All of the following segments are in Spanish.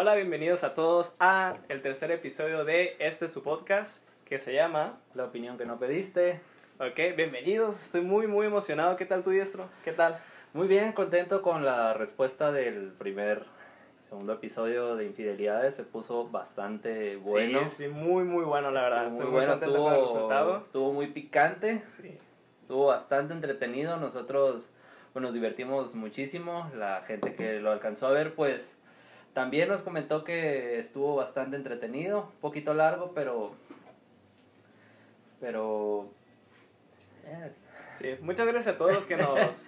Hola, bienvenidos a todos a el tercer episodio de este su podcast que se llama La opinión que no pediste. Ok, bienvenidos, estoy muy muy emocionado. ¿Qué tal tu diestro? ¿Qué tal? Muy bien, contento con la respuesta del primer, segundo episodio de Infidelidades. Se puso bastante bueno. Sí, sí, muy muy bueno la verdad. Estuvo muy bueno, estuvo, resultado. estuvo muy picante, Sí. estuvo bastante entretenido. Nosotros pues, nos divertimos muchísimo. La gente que lo alcanzó a ver, pues también nos comentó que estuvo bastante entretenido. Un poquito largo, pero. Pero. eh, Sí, muchas gracias a todos los que nos,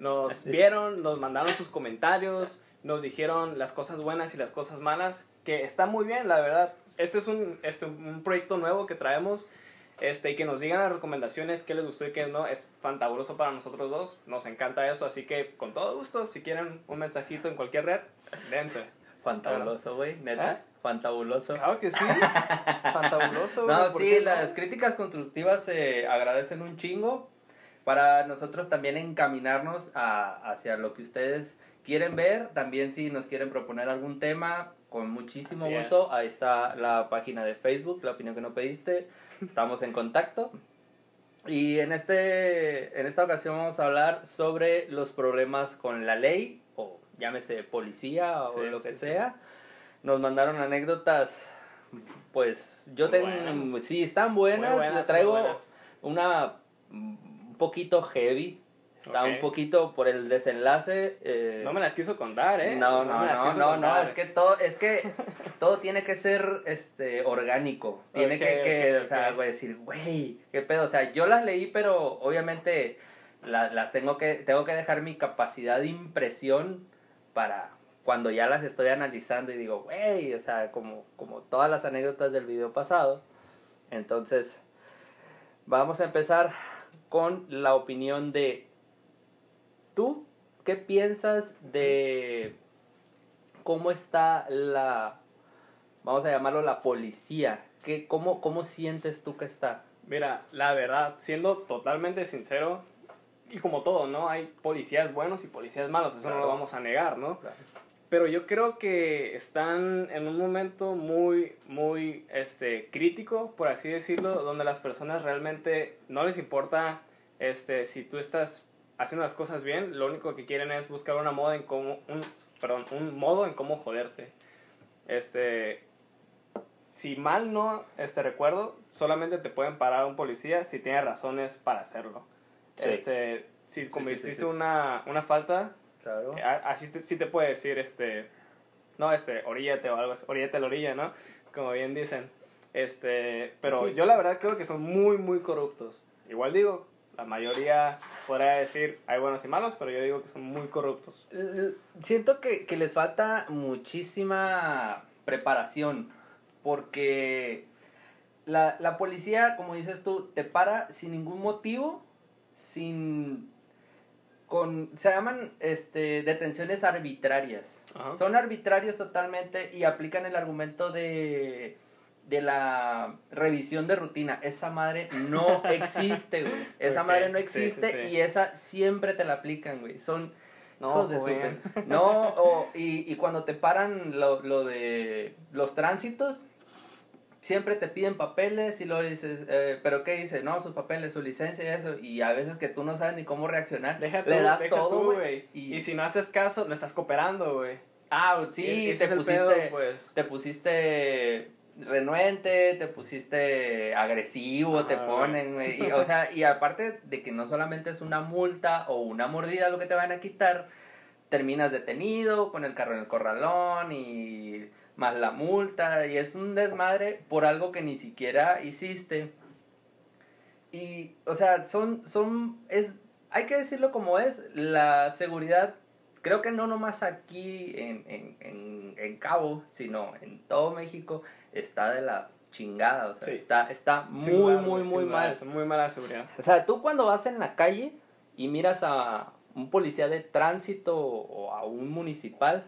nos vieron, nos mandaron sus comentarios, nos dijeron las cosas buenas y las cosas malas, que está muy bien, la verdad. Este es un, este, un proyecto nuevo que traemos, este, y que nos digan las recomendaciones, qué les gustó y qué no, es fantabuloso para nosotros dos, nos encanta eso, así que con todo gusto, si quieren un mensajito en cualquier red, dense. Fantabuloso, güey, neta. ¿Eh? Fantabuloso. Claro que sí, fantabuloso. No, ¿por sí, qué las críticas constructivas se agradecen un chingo para nosotros también encaminarnos a, hacia lo que ustedes quieren ver. También si nos quieren proponer algún tema, con muchísimo Así gusto. es. Ahí está la página de Facebook, la opinión que no pediste. Estamos en contacto. Y en, este, en esta ocasión vamos a hablar sobre los problemas con la ley, llámese policía o Sí, lo que sí, sí. sea. Nos mandaron anécdotas, pues yo tengo, sí, están buenas, buenas, le traigo buenas. una un poquito heavy, está un poquito por el desenlace. eh, No me las quiso contar, ¿eh? no, no, no, no, no, es que todo, es que todo tiene que ser este orgánico. Tiene que, que, o sea, güey, decir, güey, qué pedo. O sea, yo las leí, pero obviamente la- las tengo que, tengo que dejar mi capacidad de impresión para cuando ya las estoy analizando y digo, güey, o sea, como, como todas las anécdotas del video pasado. Entonces, vamos a empezar con la opinión de tú. ¿Qué piensas de cómo está la, vamos a llamarlo la policía? ¿Qué, cómo, ¿Cómo sientes tú que está? Mira, la verdad, siendo totalmente sincero, y como todo, ¿no? Hay policías buenos y policías malos, eso no lo vamos a negar, ¿no? Pero yo creo que están en un momento muy, muy este, crítico, por así decirlo, donde las personas realmente no les importa este, si tú estás haciendo las cosas bien, lo único que quieren es buscar una moda en cómo, un, perdón, un modo en cómo joderte. Este, si mal no este, recuerdo, solamente te pueden parar un policía si tiene razones para hacerlo. Sí. Este, si sí, sí, cometiste sí. Una, una falta, Claro. eh, Así te, sí te puede decir, este, no, este, oríllate o algo así, oríllate a la orilla, ¿no? Como bien dicen. Este, pero yo la verdad creo que son muy, muy corruptos. Igual digo, la mayoría podrá decir hay buenos y malos, pero yo digo que son muy corruptos. Siento que, que les falta muchísima preparación, porque la, la policía, como dices tú, te para sin ningún motivo, sin... Con, se llaman este, detenciones arbitrarias. Ajá. Son arbitrarios totalmente y aplican el argumento de, de la revisión de rutina. Esa madre no existe, güey. Esa madre no sí, sí, existe sí. y esa siempre te la aplican, güey. Son No, hijos de su- No, o- y, y cuando te paran lo, lo de los tránsitos, siempre te piden papeles y luego dices, eh, ¿pero qué dice? No, sus papeles, su licencia y eso. Y a veces que tú no sabes ni cómo reaccionar, Deja tú, le das deja todo, tú, güey. Y, Y... si no haces caso, no estás cooperando, güey. ah, sí, E- ese te pusiste, pedo, pues. te pusiste renuente, te pusiste agresivo, te ponen, güey. Y, o sea, y aparte de que no solamente es una multa o una mordida lo que te van a quitar, terminas detenido con el carro en el corralón y más la multa y es un desmadre por algo que ni siquiera hiciste. Y, o sea, son, son, es, hay que decirlo como es, la seguridad, creo que no nomás aquí en, en, en, en Cabo, sino en todo México, está de la chingada, o sea, Sí. está, está muy, muy, muy duda, mal. es Muy mala seguridad. O sea, tú cuando vas en la calle y miras a un policía de tránsito o a un municipal,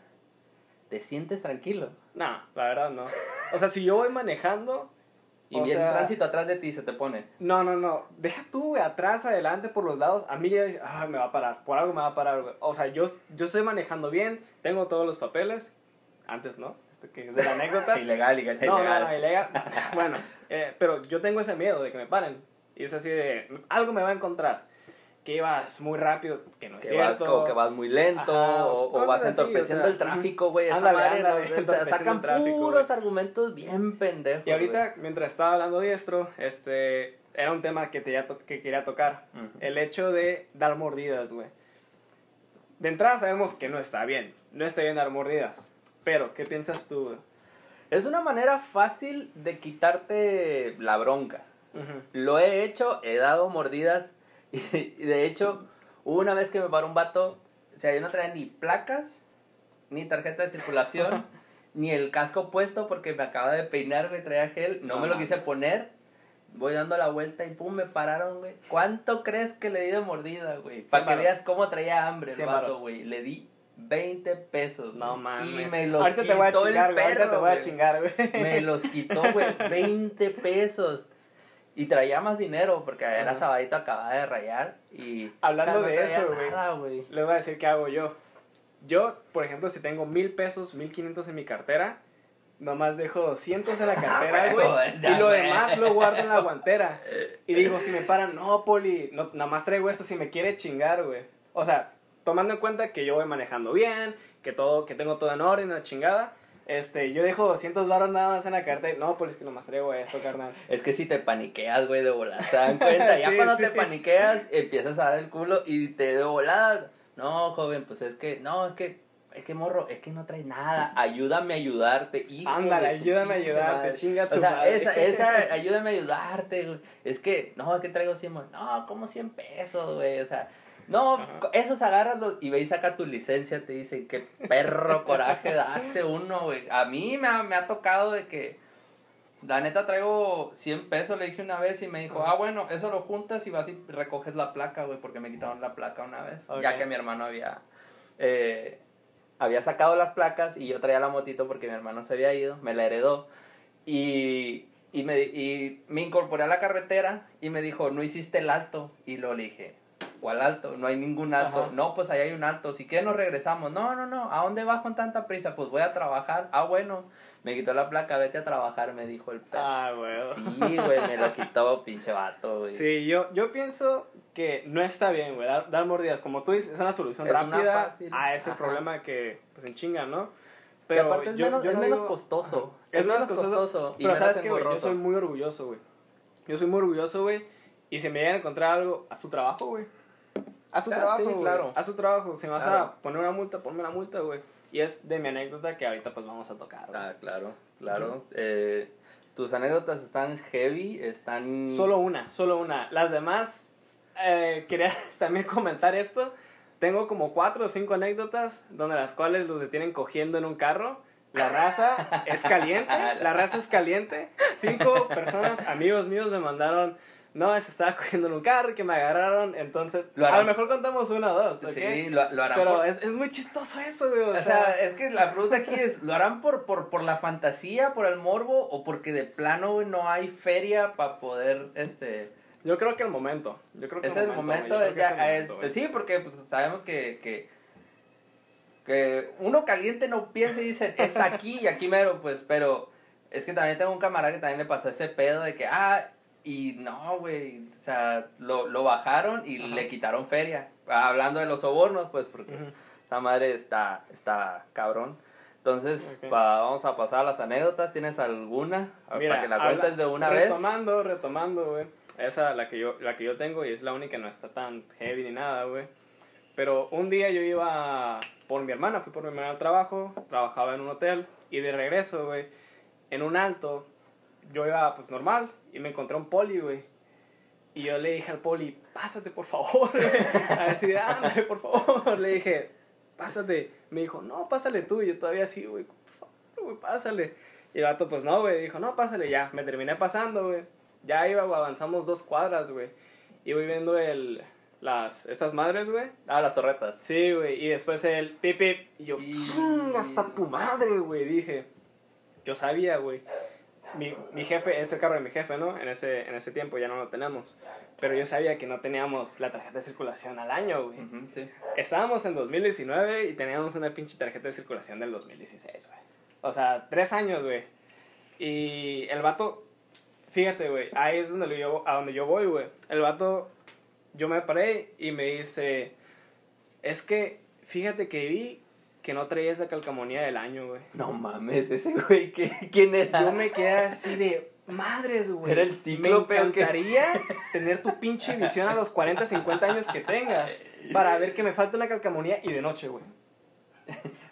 te sientes tranquilo. No, la verdad no. O sea, si yo voy manejando Y viene sea- tránsito atrás de ti se te pone. No, no, no. Deja tú, güey, atrás, adelante, por los lados. A mí ya dice, ah, me va a parar. Por algo me va a parar, güey. O sea, yo, yo estoy manejando bien, tengo todos los papeles. antes no, este que es de la anécdota. ilegal, ilegal. no, no, ilegal. no, ilegal. bueno, eh, pero yo tengo ese miedo de que me paren. Y es así de, algo me va a encontrar. Que ibas muy rápido, que no es Que vas, cierto. como que vas muy lento Ajá, o, vas así, entorpeciendo o sea, el tráfico, güey. Esa madre, ¿no? Sacan tráfico, puros argumentos bien pendejos. Y ahorita, mientras estaba hablando diestro, este, era un tema que, te que quería tocar. El hecho de dar mordidas, güey. De entrada sabemos que no está bien. No está bien dar mordidas. Pero, ¿qué piensas tú? güey? Es una manera fácil de quitarte la bronca. Lo he hecho, he dado mordidas. Y de hecho, hubo una vez que me paró un vato. O sea, yo no traía ni placas, ni tarjeta de circulación, ni el casco puesto porque me acaba de peinar, güey, traía gel. No, No me lo quise poner. Voy dando la vuelta y pum, me pararon, güey. ¿Cuánto crees que le di de mordida, güey? Para que veas cómo traía hambre el 100 vato, güey. Le di 20 pesos. No mames. Y me los ahorita quitó te voy a el. Ahorita te perro, voy a güey. chingar, güey. Me los quitó, güey, 20 pesos. Y traía más dinero porque era sabadito, acababa de rayar. Y. Hablando de eso, güey. Les voy a decir qué hago yo. Yo, por ejemplo, si tengo mil pesos, mil quinientos en mi cartera, nomás dejo 200 en la cartera, Ah, güey. y lo demás lo guardo en la guantera. Y digo, si me paran, no, Poli, no, nada más traigo esto si me quiere chingar, güey. O sea, tomando en cuenta que yo voy manejando bien, que todo, que tengo todo en orden, la chingada. Este, yo dejo 200 baros nada más en la cartera. No, Poli, es que nomás traigo esto, carnal. Es que si te paniqueas, güey, de volada. ¿Se dan cuenta? Ya Sí, cuando sí. te paniqueas, empiezas a dar el culo y te de volada. No, joven, pues es que. No, es que. Es que morro, es que no traes nada. Ayúdame a ayudarte, hijo. Ándale, ayúdame a ayudarte, madre. chinga tu O sea, madre. esa, esa, ayúdame a ayudarte, güey. Es que, no, es que traigo 100 mo- No, como 100 pesos, güey. O sea, no, Ajá. esos agárralos y ve y saca tu licencia. Te dicen, qué perro coraje hace uno, güey. A mí me ha, me ha tocado de que. La neta traigo 100 pesos, le dije una vez y me dijo, ah, bueno, eso lo juntas y vas y recoges la placa, güey, porque me quitaron la placa una vez. Ya que mi hermano había, eh, había sacado las placas y yo traía la motito porque mi hermano se había ido, me la heredó. Y, y, me, y me incorporé a la carretera y me dijo, no hiciste el alto. Y lo dije, ¿cuál alto? No hay ningún alto. Ajá. No, pues ahí hay un alto. Si quieres nos regresamos. No, no, no. ¿A dónde vas con tanta prisa? Pues voy a trabajar. Ah, bueno. Me quitó la placa, vete a trabajar, me dijo el perro. Ah, güey. Sí, güey, me lo quitó, pinche vato, güey. Sí, yo, yo pienso que no está bien, güey, dar, dar mordidas. Como tú dices, es una solución Es una rápida fácil. a ese Ajá. problema que, pues, en chinga, ¿no? Pero aparte es yo- menos, yo es menos costoso. Ajá. Es menos costoso. y Pero ¿sabes güey? Yo soy muy orgulloso, güey. Yo soy muy orgulloso, güey. Y si me llegan a encontrar algo, haz tu trabajo, güey. Haz tu Ah, trabajo, sí, claro. Haz tu trabajo. Si me vas Claro. a poner una multa, ponme una multa, güey. Y es de mi anécdota que ahorita, pues, vamos a tocar, güey. Ah, claro, claro. Eh, tus anécdotas están heavy, están... Solo una, solo una. Las demás, eh, quería también comentar esto. Tengo como cuatro o cinco anécdotas donde las cuales los detienen cogiendo en un carro. La raza es caliente, la raza es caliente. Cinco personas, amigos míos, me mandaron, no, se estaba cogiendo en un carro que me agarraron. Entonces, Lo a lo mejor contamos una o dos, ¿ok? Sí, lo, lo harán Pero por- es, es muy chistoso eso, güey. O, O sea, es que la pregunta aquí es, ¿lo harán por, por, por la fantasía, por el morbo, o porque de plano güey, no hay feria para poder, este... yo creo que el momento. Yo creo que es el momento, es ya, es- momento, güey. sí, porque pues sabemos que, que, que uno caliente no piensa y dice, es aquí y aquí mero, pues, pero es que también tengo un camarada que también le pasó ese pedo de que, ah, y no, güey, o sea, lo, lo bajaron y Ajá. le quitaron feria. Hablando de los sobornos, pues, porque Ujú. esa madre está, está cabrón. Entonces, Ok. pa- vamos a pasar a las anécdotas. ¿Tienes alguna? Mira, para que la habla- cuentes de una vez. retomando, Retomando, güey. Esa, la que, yo, la que yo tengo, y es la única, no está tan heavy ni nada, güey. Pero un día yo iba por mi hermana, fui por mi hermana al trabajo, trabajaba en un hotel, y de regreso, güey, en un alto, yo iba, pues, normal, y me encontré un poli, güey. Y yo le dije al poli, pásate, por favor. A decir, ándale, por favor. Le dije, pásate. Me dijo, no, pásale tú. Y yo todavía así, güey, por favor, güey, pásale. Y el vato, pues no, güey, dijo, no, pásale ya. Me terminé pasando, güey. Ya iba, güey, avanzamos dos cuadras, güey. Y voy viendo el, las, estas madres, güey. Ah, las torretas. Sí, güey. Y después el pip, pip. Y yo, Y- chingas a tu madre, güey. Dije, yo sabía, güey. Mi, mi jefe, es el carro de mi jefe, ¿no? En ese, en ese tiempo ya no lo tenemos. Pero yo sabía que no teníamos la tarjeta de circulación al año, güey. Ujú, sí. Estábamos en 2019 y teníamos una pinche tarjeta de circulación del 2016, güey. O sea, tres años, güey. Y el vato, fíjate, güey, ahí es donde yo, a donde yo voy, güey. El vato, yo me paré y me dice, es que, fíjate que vi que no traía esa calcamonía del año, güey. No mames, ese güey, ¿qué- ¿quién era? Yo me quedé así de madres, güey. ¿Era el cíclope Me encantaría tener tu pinche visión a los 40, 50 años que tengas para ver que me falta una calcamonía y de noche, güey.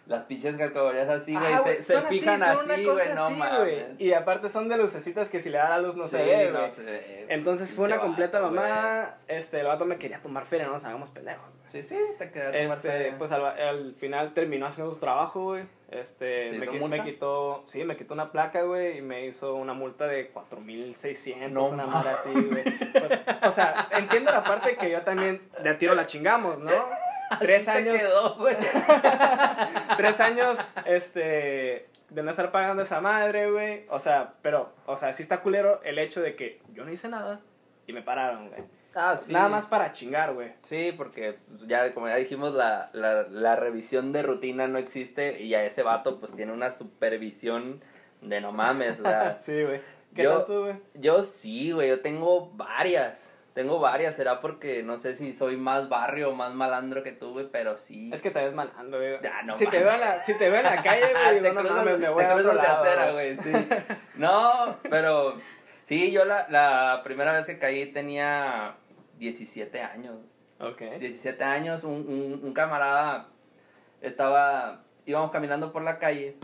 Las pinches calcamonías así, güey, Ajá, se, fijan así, güey, no mames. güey. Y aparte son de lucecitas que si le da la luz no se ve, no güey. ve. Entonces fue una completa vato, mamá. Este, el vato me quería tomar feria, no nos hagamos pendejos. Sí, sí, te quedas tomar Este, feria. pues al, al final terminó haciendo su trabajo, güey. Este, ¿Te me, hizo qui- multa? me quitó, sí, me quitó una placa, güey, y me hizo una multa de 4600, No una madre así, güey. Pues, o sea, entiendo la parte que yo también de a tiro la chingamos, ¿no? Tres Así te años, quedó, güey. tres años, este, de no estar pagando esa madre, güey. O sea, pero, o sea, sí está culero el hecho de que yo no hice nada y me pararon, güey. Ah, sí. Nada más para chingar, güey. Sí, porque pues, ya, como ya dijimos, la, la, la revisión de rutina no existe y ya ese vato pues tiene una supervisión de no mames, o sea, Sí, güey. ¿Qué Yo- güey? Yo sí, güey, yo tengo varias. Tengo varias, será porque no sé si soy más barrio o más malandro que tú, güey, pero sí. Es que te ves malando, güey. Ya, no si, te veo en la, si te veo en la calle, güey, te digo, no cruzas- mames, me te voy a otro cruzas de lado, acera, güey. güey, sí. No, pero sí, yo la, la primera vez que caí tenía 17 años. Ok. 17 años, un, un, un camarada estaba, íbamos caminando por la calle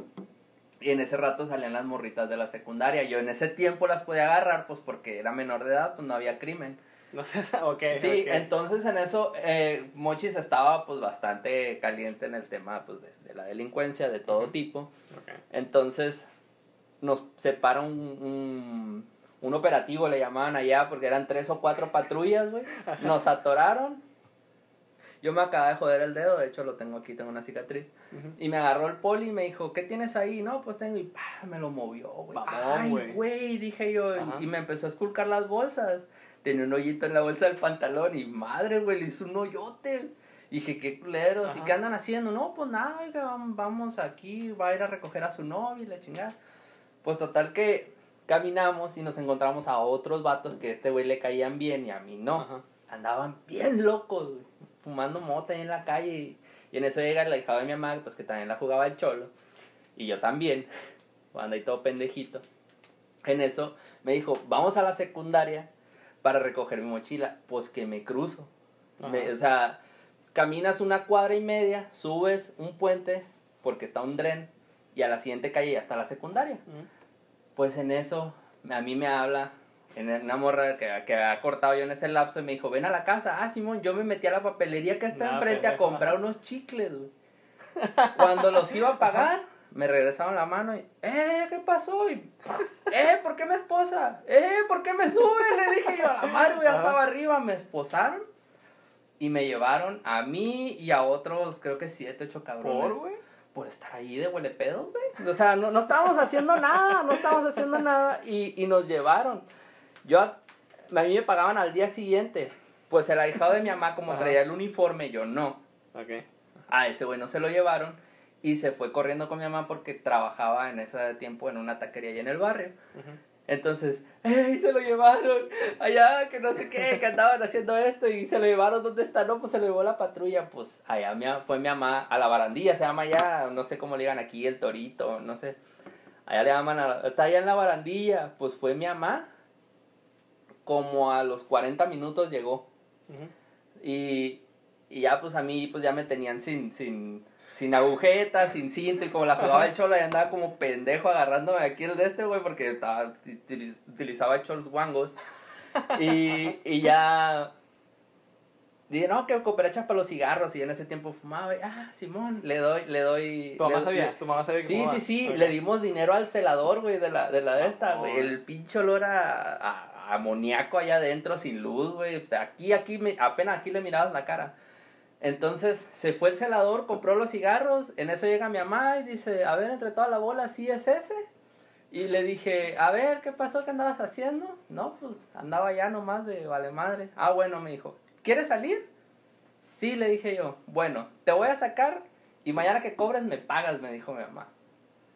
y en ese rato salían las morritas de la secundaria. Yo en ese tiempo las podía agarrar, pues porque era menor de edad, pues no había crimen. No sé, ok. Sí, entonces en eso eh, Mochis estaba pues bastante caliente en el tema pues de, de la delincuencia de todo tipo. Entonces nos separa un, un, un operativo, le llamaban allá, porque eran tres o cuatro patrullas, güey. Nos atoraron. Yo me acababa de joder el dedo, de hecho lo tengo aquí, tengo una cicatriz. Y me agarró el poli y me dijo, ¿qué tienes ahí? No, pues tengo, y me lo movió, güey. Ay, güey. dije yo, y me empezó a esculcar las bolsas. Tenía un hoyito en la bolsa del pantalón y madre, güey, le hizo un hoyote. Y dije, qué culeros, ¿y Ajá. qué andan haciendo? No, pues nada, oiga, vamos aquí, va a ir a recoger a su novia y la chingada. Pues total que caminamos y nos encontramos a otros vatos que a este güey le caían bien y a mí no. Ajá. Andaban bien locos, güey, fumando mota ahí en la calle. Y, y en eso llega la hija de mi mamá, pues que también la jugaba el cholo. Y yo también, cuando ahí todo pendejito. En eso me dijo, vamos a la secundaria para recoger mi mochila. Pues que me cruzo. Me- o sea, caminas una cuadra y media, subes un puente porque está un dren y a la siguiente calle ya está la secundaria. Pues en eso, a mí me habla en una morra que, que ha cortado yo en ese lapso y me dijo, ven a la casa. Ah, Simón, yo me metí a la papelería que está No, enfrente a comprar unos chicles, güey. Cuando los iba a pagar, me regresaron la mano y, eh, ¿qué pasó? Y, eh, ¿por qué me esposa? Eh, ¿por qué me sube? Le dije yo a la madre, ya estaba arriba, me esposaron y me llevaron a mí y a otros, creo que siete, ocho cabrones ¿Por, güey? por estar ahí de huele pedo, güey. O sea, no, no estábamos haciendo nada, no estábamos haciendo nada y, y nos llevaron. Yo, a a mí me pagaban al día siguiente. Pues el ahijado de mi mamá, como Ajá. traía el uniforme, yo no. Ok. A ese güey no se lo llevaron y se fue corriendo con mi mamá porque trabajaba en ese tiempo en una taquería allá en el barrio. Entonces, ¡ey! Se lo llevaron allá, que no sé qué, que andaban haciendo esto y se lo llevaron, ¿dónde está? No, pues se lo llevó la patrulla, pues allá mi, fue mi mamá a la barandilla, se llama allá, no sé cómo le digan aquí, el torito, no sé. Allá le llaman, a está allá en la barandilla, pues fue mi mamá, como a los 40 minutos llegó. Y, y ya pues a mí pues ya me tenían sin, sin, sin agujetas, sin cinto y como la jugaba el cholo y andaba como pendejo agarrándome aquí el de este güey porque estaba, utiliz- utilizaba cholos guangos. Y, y ya dije, no, que cooperachas para los cigarros y en ese tiempo fumaba y, ah, Simón, le doy, le doy. ¿Tu mamá le- sabía? le- ¿Tu mamá sabía que Sí, fumaba? sí, sí, Ok. le dimos dinero al celador, güey, de la, de la de esta, güey. El pinche olor a, a- a amoníaco allá adentro, sin luz, güey. Aquí, aquí, me- apenas aquí le mirabas la cara. Entonces, se fue el celador, compró los cigarros, en eso llega mi mamá y dice, a ver, entre toda la bola, ¿sí es ese? Y le dije, a ver, ¿qué pasó? ¿Qué andabas haciendo? No, pues andaba ya nomás de vale madre. Ah, bueno, me dijo, ¿quieres salir? Sí, le dije yo, bueno, te voy a sacar y mañana que cobres me pagas, me dijo mi mamá.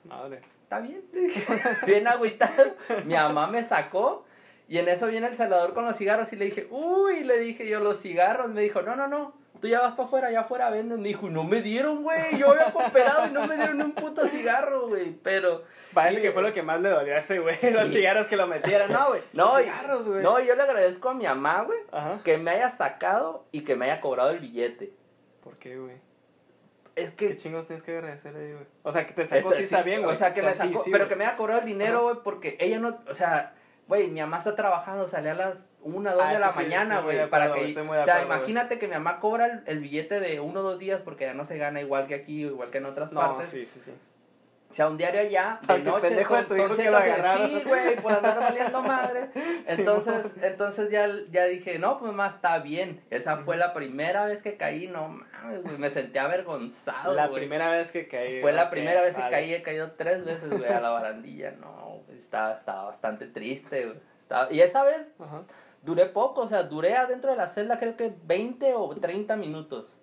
Madres. Está bien, le dije, bien agüitado. Mi mamá me sacó y en eso viene el Salvador con los cigarros y le dije, uy, le dije yo, los cigarros. Me dijo, no, no, no, tú ya vas para afuera, allá afuera venden. Me dijo, no me dieron, güey, yo había cooperado y no me dieron un puto cigarro, güey. Pero. Parece que fue lo que más le dolió a ese güey, los cigarros que lo metieran. No, güey. No, los y- cigarros, güey. no, yo le agradezco a mi mamá, güey, que me haya sacado y que me haya cobrado el billete. ¿Por qué, güey? Es ¿Qué que. chingos tienes que agradecerle, güey? O sea, que te sacó Este, sí está bien, güey. O sea, que me sacó, sí, pero que me haya cobrado el dinero, güey, porque ella no, o sea, güey, mi mamá está trabajando, sale a las 1, 2 Ah, de la sí, mañana, güey, para acuerdo, que, o sea, imagínate que mi mamá cobra el, el billete de uno o dos días porque ya no se gana igual que aquí o igual que en otras No, partes. sí, sí, sí. O sea, un diario allá, de noche, son, son hijo que ciento lo cien- agarraron. Sí, güey, por andar valiendo madre. Entonces, entonces ya, ya dije, no, pues más está bien. Esa fue la primera vez que caí, no mames, güey, me sentí avergonzado, La primera vez que caí. Fue la primera vez que caí, he caído tres veces, güey, a la barandilla. No, estaba, estaba bastante triste, güey. Y esa vez Ajá. Duré poco, o sea, duré adentro de la celda creo que 20 o 30 minutos.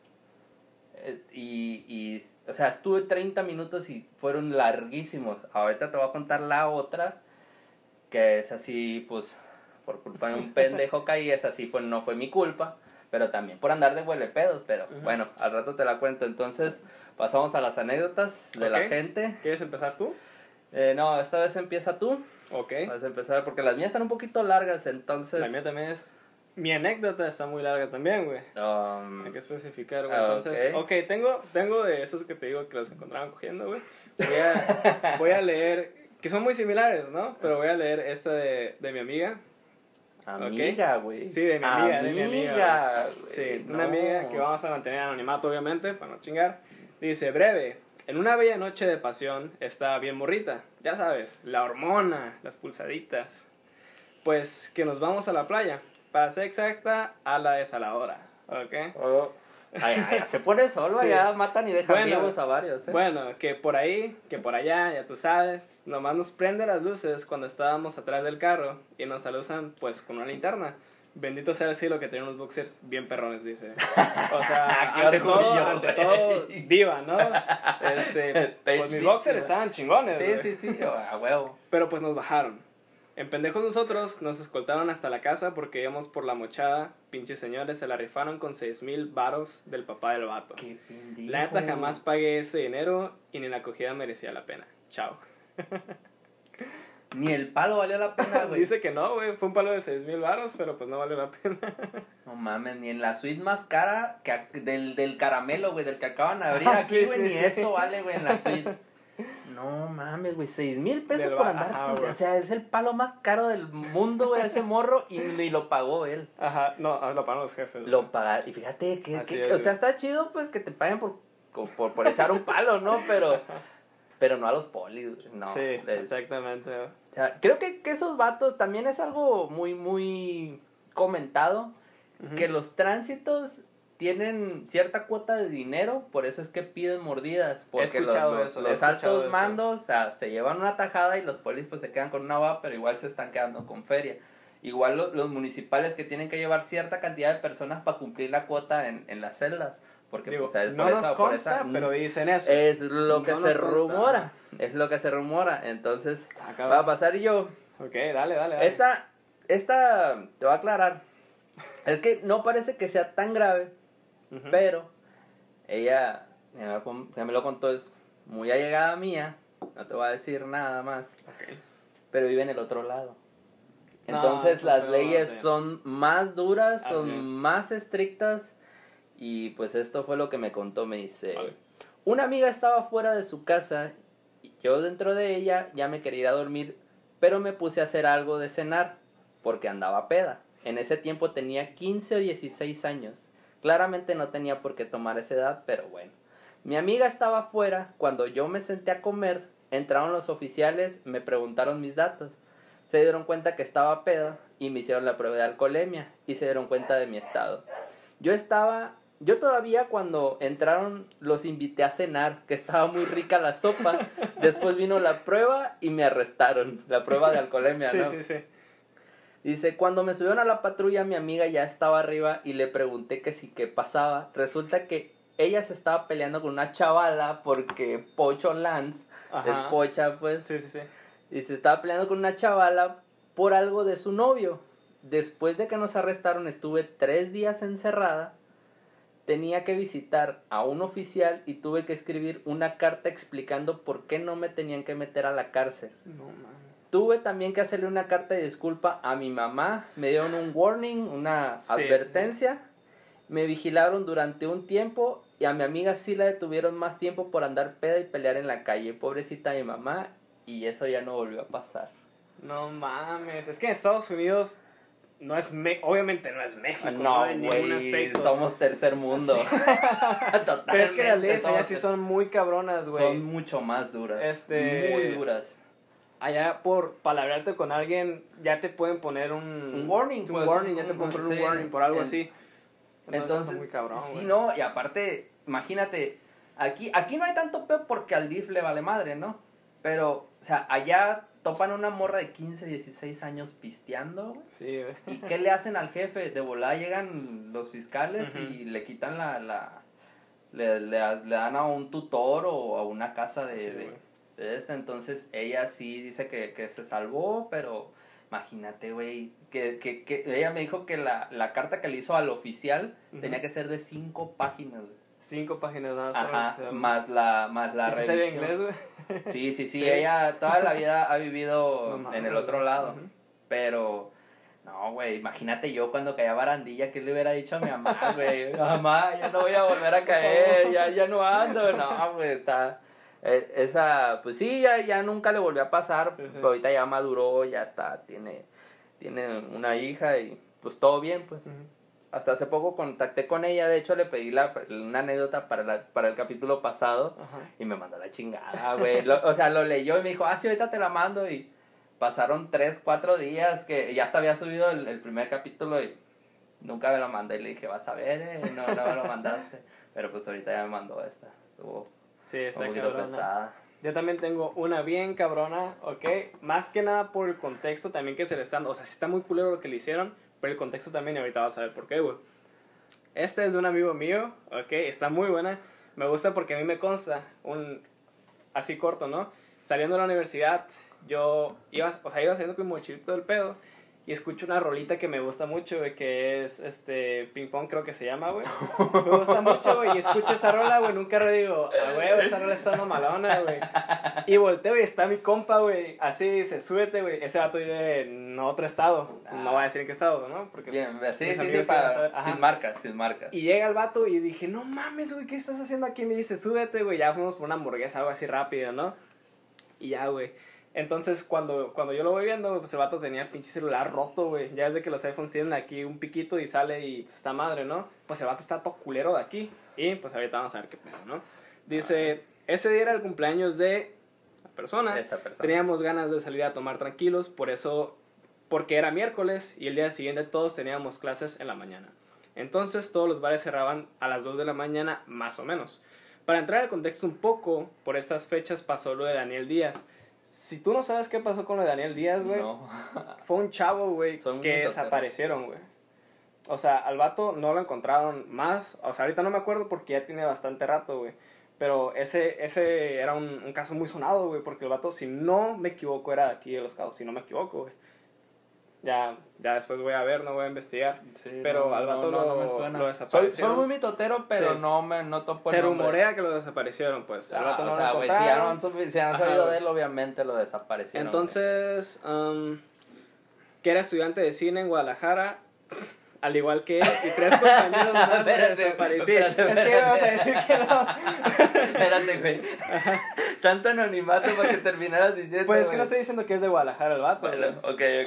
Eh, Y, y, o sea, estuve 30 minutos y fueron larguísimos. Ahorita te voy a contar la otra, que es así, pues, por culpa de un pendejo caí, esa sí fue, no fue mi culpa, pero también por andar de huele pedos, pero bueno, al rato te la cuento. Entonces, pasamos a las anécdotas de la gente. ¿Quieres empezar tú? Eh, no, esta vez empieza tú. Ok. Vas a empezar porque las mías están un poquito largas, entonces... La mía también es. Mi anécdota está muy larga también, güey. um, Hay que especificar, güey. Ah, Entonces, ok. ok, tengo, tengo de esos que te digo que los encontraban cogiendo, güey. Voy a, voy a leer, que son muy similares, ¿no? Pero voy a leer esta de, de mi amiga. Amiga, güey. Sí, de mi amiga, de mi amiga, Amiga, güey. Sí, No. una amiga que vamos a mantener anonimato, obviamente, para no chingar. Dice, breve, en una bella noche de pasión estaba bien morrita. Ya sabes, la hormona, las pulsaditas. Pues que nos vamos a la playa. Para ser exacta, a la desaladora. ¿Ok? Oh. Ay, ay, se pone solo, Sí. allá matan y dejan Bueno, vivos a varios, ¿eh? Bueno, que por ahí, que por allá, ya tú sabes, nomás nos prende las luces cuando estábamos atrás del carro y nos saludan pues con una linterna. Bendito sea el cielo que tiene unos boxers bien perrones, dice. O sea, Qué ante todo, ante todo, diva, ¿no? Este, pues mis boxers estaban chingones, sí, güey. sí, sí, a huevo. Pero pues nos bajaron. En pendejos nosotros nos escoltaron hasta la casa porque íbamos por la mochada. Pinches señores se la rifaron con seis mil varos del papá del vato. Qué pendejo. La neta jamás pagué ese dinero y ni la acogida merecía la pena. Chao. Ni el palo valió la pena, güey. Dice que no, güey. Fue un palo de seis mil varos, pero pues no valió la pena. No mames, ni en la suite más cara que del, del caramelo, güey, del que acaban de abrir Ah, aquí, güey, sí, ni sí. eso vale, güey, en la suite. No mames, güey, seis mil pesos Del por andar. ajá, o sea, es el palo más caro del mundo, güey, ese morro, y ni lo pagó él. Ajá, no, ah, lo pagaron los jefes. Lo pagaron. Y fíjate que, Así que- es, o sea, está chido, pues, que te paguen por, por, por echar un palo, ¿no? Pero, pero no a los polis, no. sí, Es- exactamente. güey. o sea, creo que, que esos vatos también es algo muy, muy comentado. Que los tránsitos tienen cierta cuota de dinero, por eso es que piden mordidas, porque los, escuchado los- eso, los altos eso. mandos o sea, se llevan una tajada y los polis pues se quedan con una va, pero igual se están quedando con feria. Igual lo- los municipales que tienen que llevar cierta cantidad de personas para cumplir la cuota en, en las celdas, porque Digo, pues, es no por nos esa- consta, esa- pero dicen eso. es lo que No se rumora, es lo que se rumora, entonces Ah, va a pasar yo Ok, dale, dale, dale. esta, esta, te voy a aclarar. Es que no parece que sea tan grave, Ujú. pero ella, ya me, lo contó, es muy allegada mía. No te voy a decir nada más, Ok. pero vive en el otro lado. No, Entonces eso las leyes son más duras, son más estrictas. Y pues esto fue lo que me contó. Me dice, Vale. una amiga estaba fuera de su casa y yo dentro de ella ya me quería ir a dormir, pero me puse a hacer algo de cenar porque andaba peda. En ese tiempo tenía 15 o 16 años. Claramente no tenía por qué tomar esa edad, pero bueno. Mi amiga estaba afuera, cuando yo me senté a comer, entraron los oficiales, me preguntaron mis datos. Se dieron cuenta que estaba peda y me hicieron la prueba de alcoholemia y se dieron cuenta de mi estado. Yo estaba yo todavía cuando entraron los invité a cenar, que estaba muy rica la sopa. Después vino la prueba y me arrestaron, la prueba de alcoholemia, Sí, ¿no? sí, sí. Dice, cuando me subieron a la patrulla, mi amiga ya estaba arriba y le pregunté que si qué pasaba. Resulta que ella se estaba peleando con una chavala porque Pocho Land Ajá. es pocha, pues. Sí, sí, sí. Y se estaba peleando con una chavala por algo de su novio. Después de que nos arrestaron, estuve tres días encerrada. Tenía que visitar a un oficial y tuve que escribir una carta explicando por qué no me tenían que meter a la cárcel. No. Tuve también que hacerle una carta de disculpa a mi mamá. Me dieron un warning, una Sí, sí, advertencia. Me vigilaron durante un tiempo y a mi amiga sí la detuvieron más tiempo por andar peda y pelear en la calle. Pobrecita mi mamá y eso ya no volvió a pasar. No mames. Es que en Estados Unidos no es Me- obviamente no es México. No, en ningún aspecto. somos tercer mundo. Pero es que las leyes allá sí son muy cabronas, güey. Son mucho más duras. Este- Muy duras. Allá por palabrearte con alguien ya te pueden poner un... Un warning, Un pues, warning, ya te pueden poner sí. un warning por algo En- así. Entonces, está muy cabrón, sí, no, y aparte, imagínate, aquí, aquí no hay tanto peor porque al DIF le vale madre, ¿no? Pero, o sea, allá topan una morra de 15, 16 años pisteando, güey. Sí, güey. ¿Y qué le hacen al jefe? De volada llegan los fiscales y le quitan la... la le, le, le dan a un tutor o a una casa de, Sí, de, güey. de esta. Entonces ella sí dice que, que se salvó, pero imagínate, güey, que, que, que ella me dijo que la, la carta que le hizo al oficial tenía que ser de cinco páginas, güey. Cinco páginas nada más. Ajá, más la, más la ¿y si revisión. inglés, güey? Sí, sí, sí, Sí. ella toda la vida ha vivido No en el otro lado. Pero, no, güey, imagínate yo cuando caía barandilla, ¿qué le hubiera dicho a mi mamá, güey? Mamá, ya no voy a volver a caer, ya, ya no ando. No, güey, está... eh, Esa, pues sí, ya, ya nunca le volvió a pasar, Sí, sí. pero ahorita ya maduró, ya está, tiene, tiene una hija y pues todo bien, pues. Hasta hace poco contacté con ella, de hecho le pedí la, una anécdota para, la, para el capítulo pasado Ajá. y me mandó la chingada, güey. O sea, lo leyó y me dijo, ah, sí, ahorita te la mando. Y pasaron tres, cuatro días que ya hasta había subido el, el primer capítulo y nunca me lo mandé. Y le dije, vas a ver, eh, no, no me lo mandaste. Pero pues ahorita ya me mandó esta. Estuvo Sí, un poquito pesada. Yo también tengo una bien cabrona, ¿ok? Más que nada por el contexto también que se le están... O sea, sí está muy culero lo que le hicieron, el contexto también y ahorita vas a ver por qué, güey. Este es de un amigo mío, ¿ok? Está muy buena. Me gusta porque a mí me consta, un... Así corto, ¿no? Saliendo de la universidad, yo iba, o sea, iba haciendo como mochilito del pedo y escucho una rolita que me gusta mucho, güey, que es, este, Ping Pong creo que se llama, güey. Me gusta mucho, güey, y escucho esa rola, güey, en un carro digo, ah, güey, esa rola está mamalona, güey. Y volteo y está mi compa, güey, así dice, súbete, güey. Ese vato vive en otro estado, no voy a decir en qué estado, ¿no? Porque Bien, sí, para, sin marcas, sin marcas. Y llega el vato y dije, no mames, güey, ¿qué estás haciendo aquí? Y me dice, súbete, güey. Ya fuimos por una hamburguesa, algo así rápido, ¿no? Y ya, güey. Entonces, cuando, cuando yo lo voy viendo, pues el vato tenía el pinche celular roto, güey. Ya desde que los iPhones tienen aquí un piquito y sale y pues esa madre, ¿no? Pues el vato está todo culero de aquí. Y pues ahorita vamos a ver qué pedo, ¿no? Dice, ese día era el cumpleaños de la persona. Esta persona. Teníamos ganas de salir a tomar tranquilos, por eso, porque era miércoles y el día siguiente todos teníamos clases en la mañana. Entonces todos los bares cerraban a las 2 de la mañana más o menos. Para entrar al contexto un poco, por estas fechas pasó lo de Daniel Díaz. Si tú no sabes qué pasó con lo de Daniel Díaz, güey, No. fue un chavo, güey, que desaparecieron, güey. O sea, al vato no lo encontraron más. O sea, ahorita no me acuerdo porque ya tiene bastante rato, güey. Pero ese, ese era un, un caso muy sonado, güey. Porque el vato, si no me equivoco, era de aquí de los casos. Si no me equivoco, güey. Ya, ya después voy a ver, no voy a investigar. Sí, Pero no, al vato no, no, no lo- me suena. lo soy, desaparecieron. soy muy mitotero, pero Sí. no me no topo el Se nombre. rumorea que lo desaparecieron, pues. El Ah, vato no o sea, güey, si han, si han sabido de él, obviamente lo desaparecieron. Entonces, um, que era estudiante de cine en Guadalajara, al igual que él, y tres compañeros más Espérate, desaparecieron. espérate, Es que vamos a decir que no. Espérate, güey. Tanto anonimato para que terminaras diciendo. Pues es que güey. no estoy diciendo que es de Guadalajara el vato. Bueno.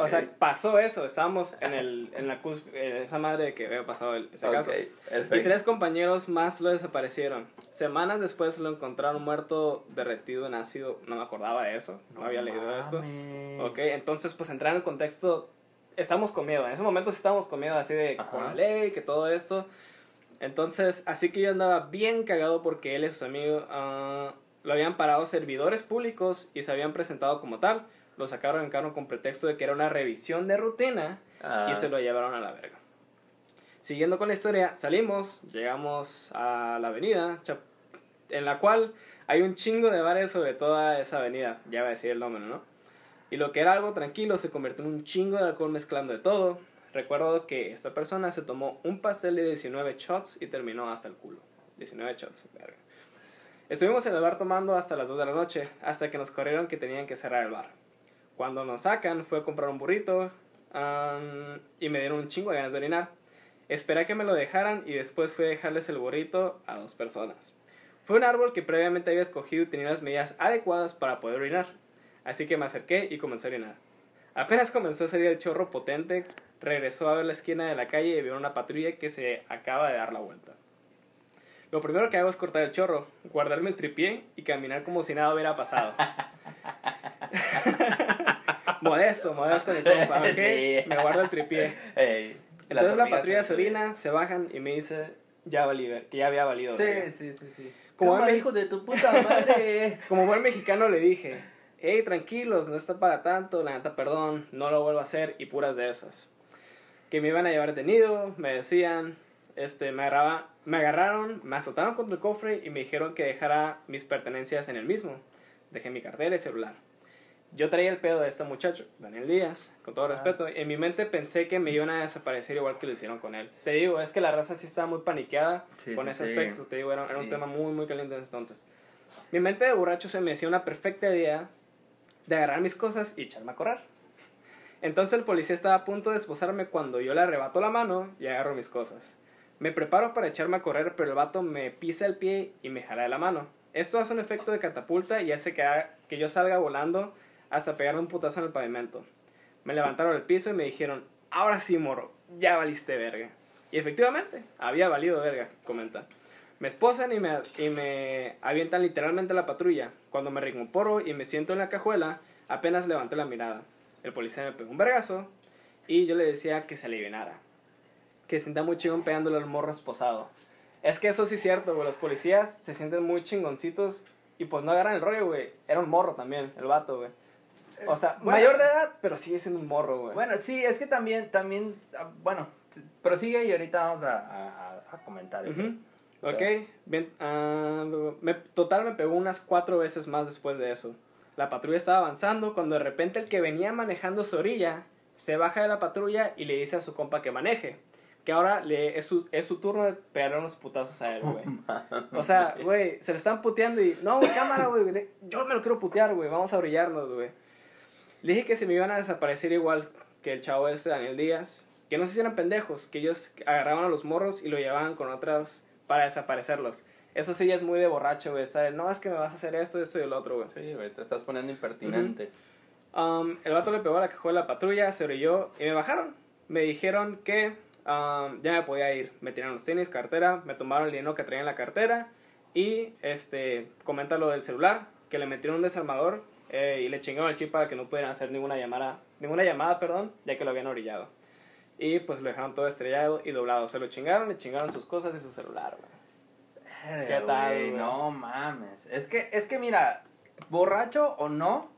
O sea, pasó eso, estábamos en, el, en la cusp- en esa madre que había pasado el- ese caso. Y tres compañeros más lo desaparecieron. Semanas después lo encontraron muerto, derretido en ácido. No me acordaba de eso, no, había leído esto. mames. Ok, entonces pues entrar en contexto, estamos con miedo, en ese momento sí estábamos con miedo así de Ajá. con la ley, que todo esto. Entonces, así que yo andaba bien cagado porque él y sus amigos ah, lo habían parado servidores públicos y se habían presentado como tal. Lo sacaron en carro con pretexto de que era una revisión de rutina Ah, y se lo llevaron a la verga. Siguiendo con la historia, salimos, llegamos a la avenida, en la cual hay un chingo de bares sobre toda esa avenida, ya va a decir el nombre, ¿no? Y lo que era algo tranquilo se convirtió en un chingo de alcohol mezclando de todo. Recuerdo que esta persona se tomó un pastel de 19 shots y terminó hasta el culo. 19 shots, verga. Estuvimos en el bar tomando hasta las 2 de la noche, hasta que nos corrieron que tenían que cerrar el bar. Cuando nos sacan, fue a comprar un burrito y me dieron un chingo de ganas de orinar. Esperé a que me lo dejaran y después fui a dejarles el burrito a dos personas. Fue un árbol que previamente había escogido y tenía las medidas adecuadas para poder orinar. Así que me acerqué y comencé a orinar. Apenas comenzó a salir el chorro potente, regresó a ver la esquina de la calle y vio una patrulla que se acaba de dar la vuelta. Lo primero que hago es cortar el chorro, guardarme el tripié y caminar como si nada hubiera pasado. modesto, modesto mi compa, ¿ok? Sí. Me guardo el tripié. ey, Entonces la patrulla se- orina, se bajan y me dice, ya valí, que ya había valido. verga". Sí, sí, sí, sí. Como me- hijo de tu puta madre. Como buen mexicano le dije, hey, tranquilos, no está para tanto, la neta, perdón, no lo vuelvo a hacer y puras de esas. Que me iban a llevar detenido, me decían, este, me, agarraba, me agarraron, me azotaron contra el cofre y me dijeron que dejara mis pertenencias en el mismo. Dejé mi cartera y celular. Yo traía el pedo de este muchacho, Daniel Díaz, con todo Ah. respeto. En mi mente pensé que me iban a desaparecer igual que lo hicieron con él. Te digo, es que la raza sí estaba muy paniqueada Sí, con sí, ese sí. aspecto. Te digo, era, era un tema muy, muy caliente entonces. Mi mente de borracho se me hacía una perfecta idea de agarrar mis cosas y echarme a correr. Entonces el policía estaba a punto de esposarme cuando yo le arrebato la mano y agarro mis cosas. Me preparo para echarme a correr, pero el vato me pisa el pie y me jala de la mano. Esto hace un efecto de catapulta y hace que, que yo salga volando hasta pegarme un putazo en el pavimento. Me levantaron del piso y me dijeron, ahora sí, morro, ya valiste verga. Y efectivamente, había valido verga, comenta. Me esposan y me, y me avientan literalmente a la patrulla. Cuando me recupero y me siento en la cajuela, apenas levanté la mirada. El policía me pegó un vergazo y yo le decía que se alivianara. Que se sienta muy chingón pegándole al morro esposado. Es que eso sí es cierto, güey. Los policías se sienten muy chingoncitos y pues no agarran el rollo, güey. Era un morro también, el vato, güey. O sea, Bueno. mayor de edad, pero sigue siendo un morro, güey. Bueno, sí, es que también, también, ah, bueno, prosigue y ahorita vamos a, a- a comentar eso. Ujú. Ok, bien. ah, me, total me pegó unas cuatro veces más después de eso. La patrulla estaba avanzando cuando de repente el que venía manejando su orilla se baja de la patrulla y le dice a su compa que maneje. Que ahora le, es, su, es su turno de pegarle unos putazos a él, güey. O sea, güey, se le están puteando y... No, güey, cámara, güey. Yo me lo quiero putear, güey. Vamos a brillarnos, güey. Le dije que se me iban a desaparecer igual que el chavo este, Daniel Díaz. Que no se hicieran pendejos. Que ellos agarraban a los morros y lo llevaban con otras para desaparecerlos. Eso sí ya es muy de borracho, güey. No, es que me vas a hacer esto, esto y el otro, güey. Sí, güey, te estás poniendo impertinente. Um, el vato le pegó a la cajuela de la patrulla, se orilló y me bajaron. Me dijeron que um, ya me podía ir. Me tiraron los tenis, cartera, me tomaron el dinero que traía en la cartera y este comenta lo del celular, que le metieron un desarmador eh, y le chingaron el chip para que no pudieran hacer ninguna llamada, ninguna llamada, perdón, ya que lo habían orillado. Y pues lo dejaron todo estrellado y doblado. Se lo chingaron, le chingaron sus cosas y su celular, güey. ¿Qué tal? No mames. Es que, es que mira, borracho o no,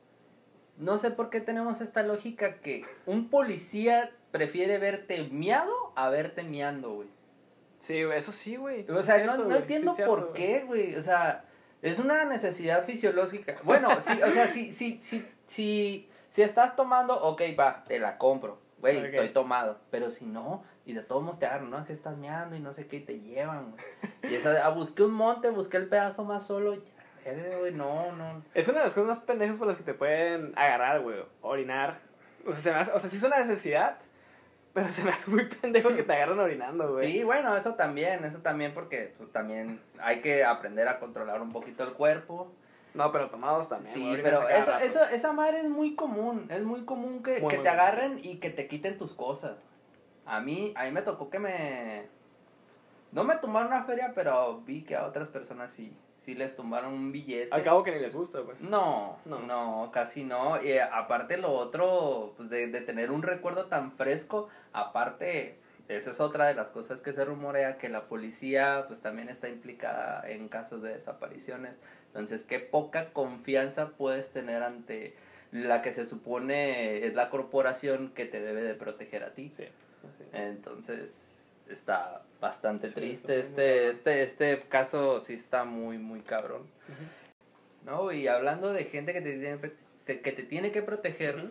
no sé por qué tenemos esta lógica que un policía prefiere verte miado a verte miando, güey. Sí, eso sí, güey. O sea, no, no entiendo Sí es cierto, por qué, güey. O sea, es una necesidad fisiológica. Bueno, sí, o sea, si, si, si, si, si estás tomando, ok, va, te la compro. Güey, estoy tomado. Pero si no, y de todos modos te agarran, ¿no? Es que estás meando y no sé qué, y te llevan, güey. Y esa, ah, busqué un monte, busqué el pedazo más solo, y güey, no, no. Es una de las cosas más pendejas por las que te pueden agarrar, güey. Orinar. O sea, se me hace, o sea, sí es una necesidad, pero se me hace muy pendejo que te agarran orinando, güey. Sí, bueno, eso también, eso también, porque pues también hay que aprender a controlar un poquito el cuerpo. No, pero tomados también. Sí, güey, pero eso, rato. eso, esa madre es muy común, es muy común que, Muy, que muy te agarren y que te quiten tus cosas. A mí, a mí me tocó que me... No me tumbaron una feria, pero vi que a otras personas sí, sí les tumbaron un billete. Al cabo que ni les gusta, güey. No, No. no, casi no. Y eh, aparte lo otro, pues de, de tener un recuerdo tan fresco, aparte esa es otra de las cosas que se rumorea, que la policía pues también está implicada en casos de desapariciones. Entonces, qué poca confianza puedes tener ante la que se supone es la corporación que te debe de proteger a ti. Sí. Entonces, está bastante Sí, triste. Este, este, este caso sí está muy, muy cabrón. ¿No? Y hablando de gente que te tiene, te- que te tiene que proteger,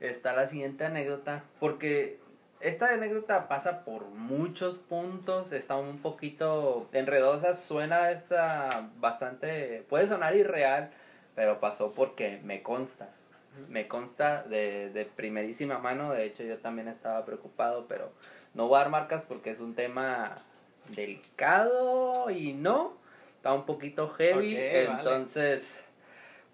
está la siguiente anécdota. Porque esta anécdota pasa por muchos puntos, está un poquito enredosa, suena esta bastante, puede sonar irreal, pero pasó porque me consta. Me consta de, de primerísima mano, de hecho yo también estaba preocupado, pero no voy a dar marcas porque es un tema delicado y no, está un poquito heavy, vale. entonces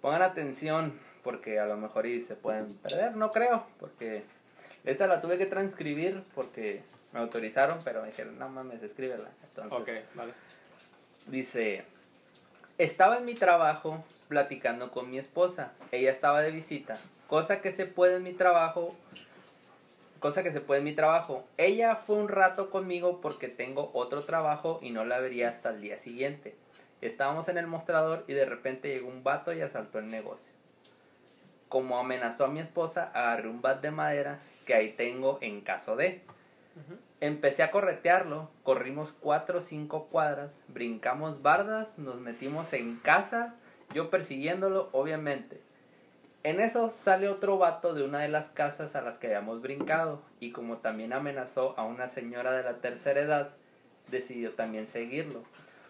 pongan atención porque a lo mejor y se pueden perder, no creo, porque esta la tuve que transcribir porque me autorizaron, pero me dijeron, no mames, escríbela. Entonces, Ok, vale. Dice, estaba en mi trabajo platicando con mi esposa. Ella estaba de visita. Cosa que se puede en mi trabajo. Cosa que se puede en mi trabajo. Ella fue un rato conmigo porque tengo otro trabajo y no la vería hasta el día siguiente. Estábamos en el mostrador y de repente llegó un vato y asaltó el negocio. Como amenazó a mi esposa, agarré un bat de madera que ahí tengo en caso de. Empecé a corretearlo, corrimos cuatro o cinco cuadras, brincamos bardas, nos metimos en casa, yo persiguiéndolo, obviamente. En eso sale otro vato de una de las casas a las que habíamos brincado, y como también amenazó a una señora de la tercera edad, decidió también seguirlo.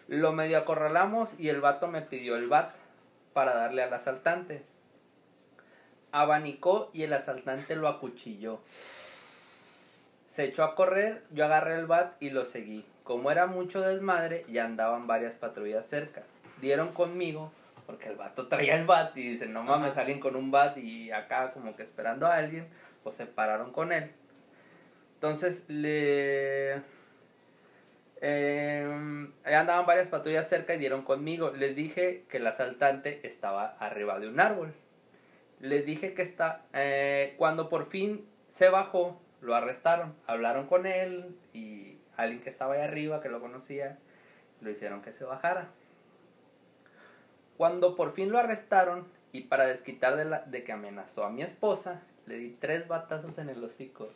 Lo medio acorralamos y el vato me pidió el bat para darle al asaltante. Abanicó y el asaltante lo acuchilló. Se echó a correr, yo agarré el bat y lo seguí. Como era mucho desmadre, ya andaban varias patrullas cerca. Dieron conmigo, porque el vato traía el bat y dicen, no mames, alguien con un bat y acá como que esperando a alguien, pues se pararon con él. Entonces le... Eh, ahí andaban varias patrullas cerca y dieron conmigo. Les dije que el asaltante estaba arriba de un árbol. Les dije que está... eh, cuando por fin se bajó, lo arrestaron. Hablaron con él y alguien que estaba ahí arriba, que lo conocía, lo hicieron que se bajara. Cuando por fin lo arrestaron y para desquitar de, la, de que amenazó a mi esposa, le di tres batazos en el hocico.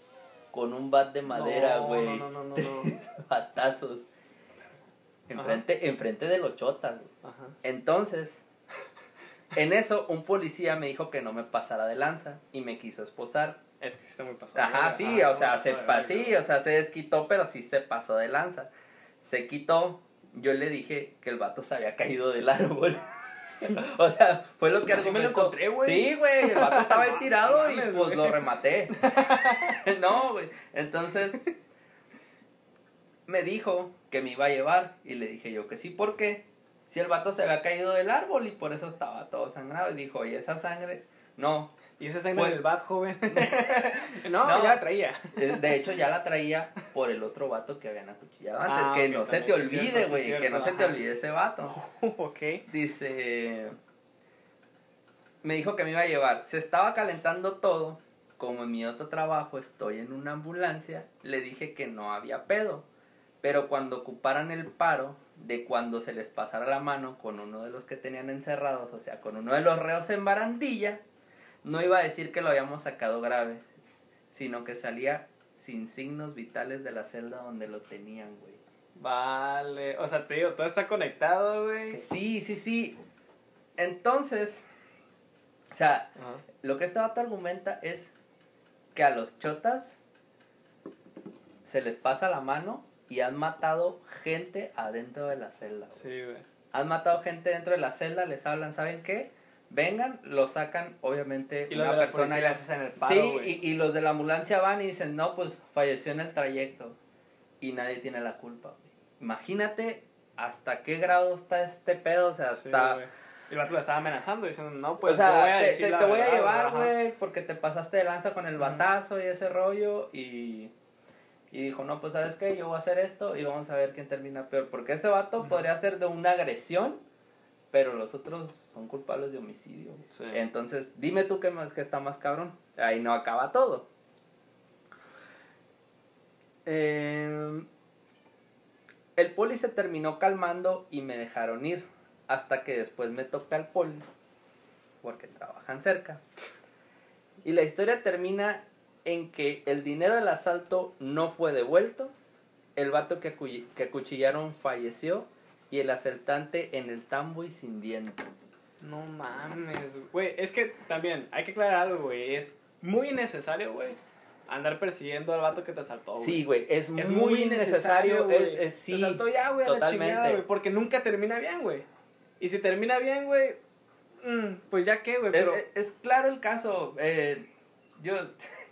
Con un bat de madera, güey. No, no, no, no. Tres batazos. Enfrente, enfrente de los chotas. Entonces, en eso, un policía me dijo que no me pasara de lanza y me quiso esposar. Es que está muy pasado. Ajá, sí, o sea, se pa- sí, o sea, se desquitó, pero sí se pasó de lanza. Se quitó, yo le dije que el vato se había caído del árbol. o sea, fue lo que Así me lo encontré, güey. Sí, güey, el vato estaba ahí tirado y pues lo rematé. no, güey. Entonces, me dijo que me iba a llevar y le dije yo que sí, ¿por qué? Si el vato se había caído del árbol y por eso estaba todo sangrado y dijo, oye, esa sangre, no, ¿Y ese sangre Fue- en el bat, joven? no, No. ya la traía. Eh, De hecho, ya la traía por el otro vato que habían acuchillado antes. Ah, que no se te olvide, sí, güey. que no se te olvide ese vato. ok. Dice. Me dijo que me iba a llevar. Se estaba calentando todo. Como en mi otro trabajo estoy en una ambulancia, le dije que no había pedo. Pero cuando ocuparan el paro de cuando se les pasara la mano con uno de los que tenían encerrados, o sea, con uno de los reos en barandilla, no iba a decir que lo habíamos sacado grave, sino que salía sin signos vitales de la celda donde lo tenían, güey. Vale. O sea, te digo, todo está conectado, güey. Sí, sí, sí. Entonces, o sea, lo que este vato argumenta es que a los chotas se les pasa la mano y han matado gente adentro de la celda. güey. Sí, güey. Han matado gente dentro de la celda, les hablan, ¿saben qué? Vengan, lo sacan, obviamente, Y una persona policías hacen el paro, Sí, güey. y, y los de la ambulancia van y dicen, no, pues falleció en el trayecto. Y nadie tiene la culpa, güey. Imagínate hasta qué grado está este pedo, o sea, Sí, hasta... güey. Y el vato lo estaba amenazando diciendo, no, pues o sea, te voy a te, decir te- la te voy a verdad, llevar, güey, porque te pasaste de lanza con el batazo y ese rollo. Y, y dijo, no, pues, ¿sabes qué? Yo voy a hacer esto y vamos a ver quién termina peor. Porque ese vato podría ser de una agresión, pero los otros son culpables de homicidio. Sí. Entonces, dime tú qué más que está más cabrón. Ahí no acaba todo. Eh, el poli se terminó calmando y me dejaron ir. Hasta que después me toca el poli. Porque trabajan cerca. Y la historia termina en que el dinero del asalto no fue devuelto. El vato que, que acuchillaron falleció. Y el asaltante en el tambo y sin diente. No mames, güey. Es que también hay que aclarar algo, güey. Es muy innecesario, güey, andar persiguiendo al vato que te asaltó, güey. Sí, güey, es, Es muy innecesario. güey. Es, es- sí, Te asaltó ya, güey, a la totalmente. chingada, güey. Porque nunca termina bien, güey. Y si termina bien, güey, mm, pues ya qué, güey. Es, Pero. es- es claro el caso. eh, yo.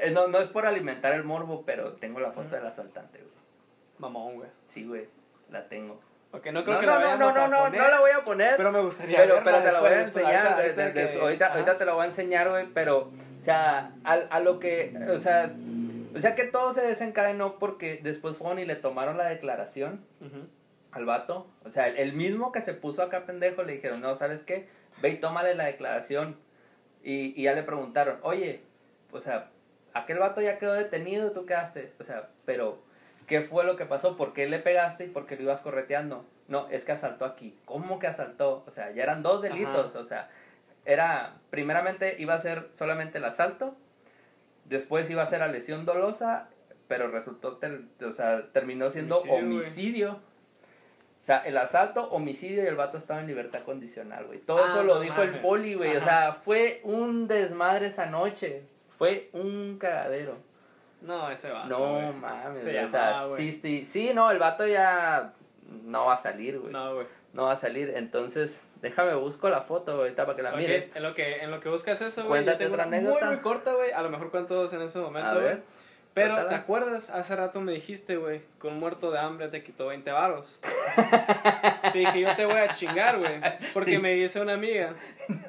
eh, no, no es por alimentar el morbo, pero tengo la foto del asaltante, güey. Mamón, güey. Sí, güey, la tengo. Ok, no creo No, que no, la no, no, vayamos no, a no, poner, no la voy a poner. Pero me gustaría pero, verla pero te la voy a enseñar. ahorita- de- de- ahorita de- que- ahorita, ajá. ahorita te la voy a enseñar, güey. Pero, o sea, a, a lo que. O sea, o sea que todo se desencadenó porque después fueron y le tomaron la declaración Ujú. al vato. O sea, el, el mismo que se puso acá pendejo le dijeron, no, ¿sabes qué? Ve y tómale la declaración. Y, y ya le preguntaron, oye, o sea, aquel vato ya quedó detenido, tú quedaste. O sea, pero, ¿qué fue lo que pasó? ¿Por qué le pegaste y por qué lo ibas correteando? No, es que asaltó aquí. ¿Cómo que asaltó? O sea, ya eran dos delitos. O sea, era, primeramente iba a ser solamente el asalto, después iba a ser la lesión dolosa, pero resultó, ter- o sea, terminó siendo Homicidio. O sea, el asalto, homicidio y el vato estaba en libertad condicional, güey. Todo Ah, eso lo no dijo el poli, güey. O sea, fue un desmadre esa noche. Fue un cagadero. No, ese vato. no güey. mames, Se. O sea, llamaba, sí, sí, sí, no, el vato ya no va a salir, güey. No. No, güey. va a salir. Entonces, déjame busco la foto, güey, ahorita para que la Ok, mires. en lo que en lo que buscas eso, güey, yo Cuéntate tengo otra anécdota. muy muy corta, güey, a lo mejor cuento dos en ese momento, A güey. Pero. ¿te acuerdas? Hace rato me dijiste, güey, con muerto de hambre te quitó 20 varos. te dije, yo te voy a chingar, güey, porque me dice una amiga.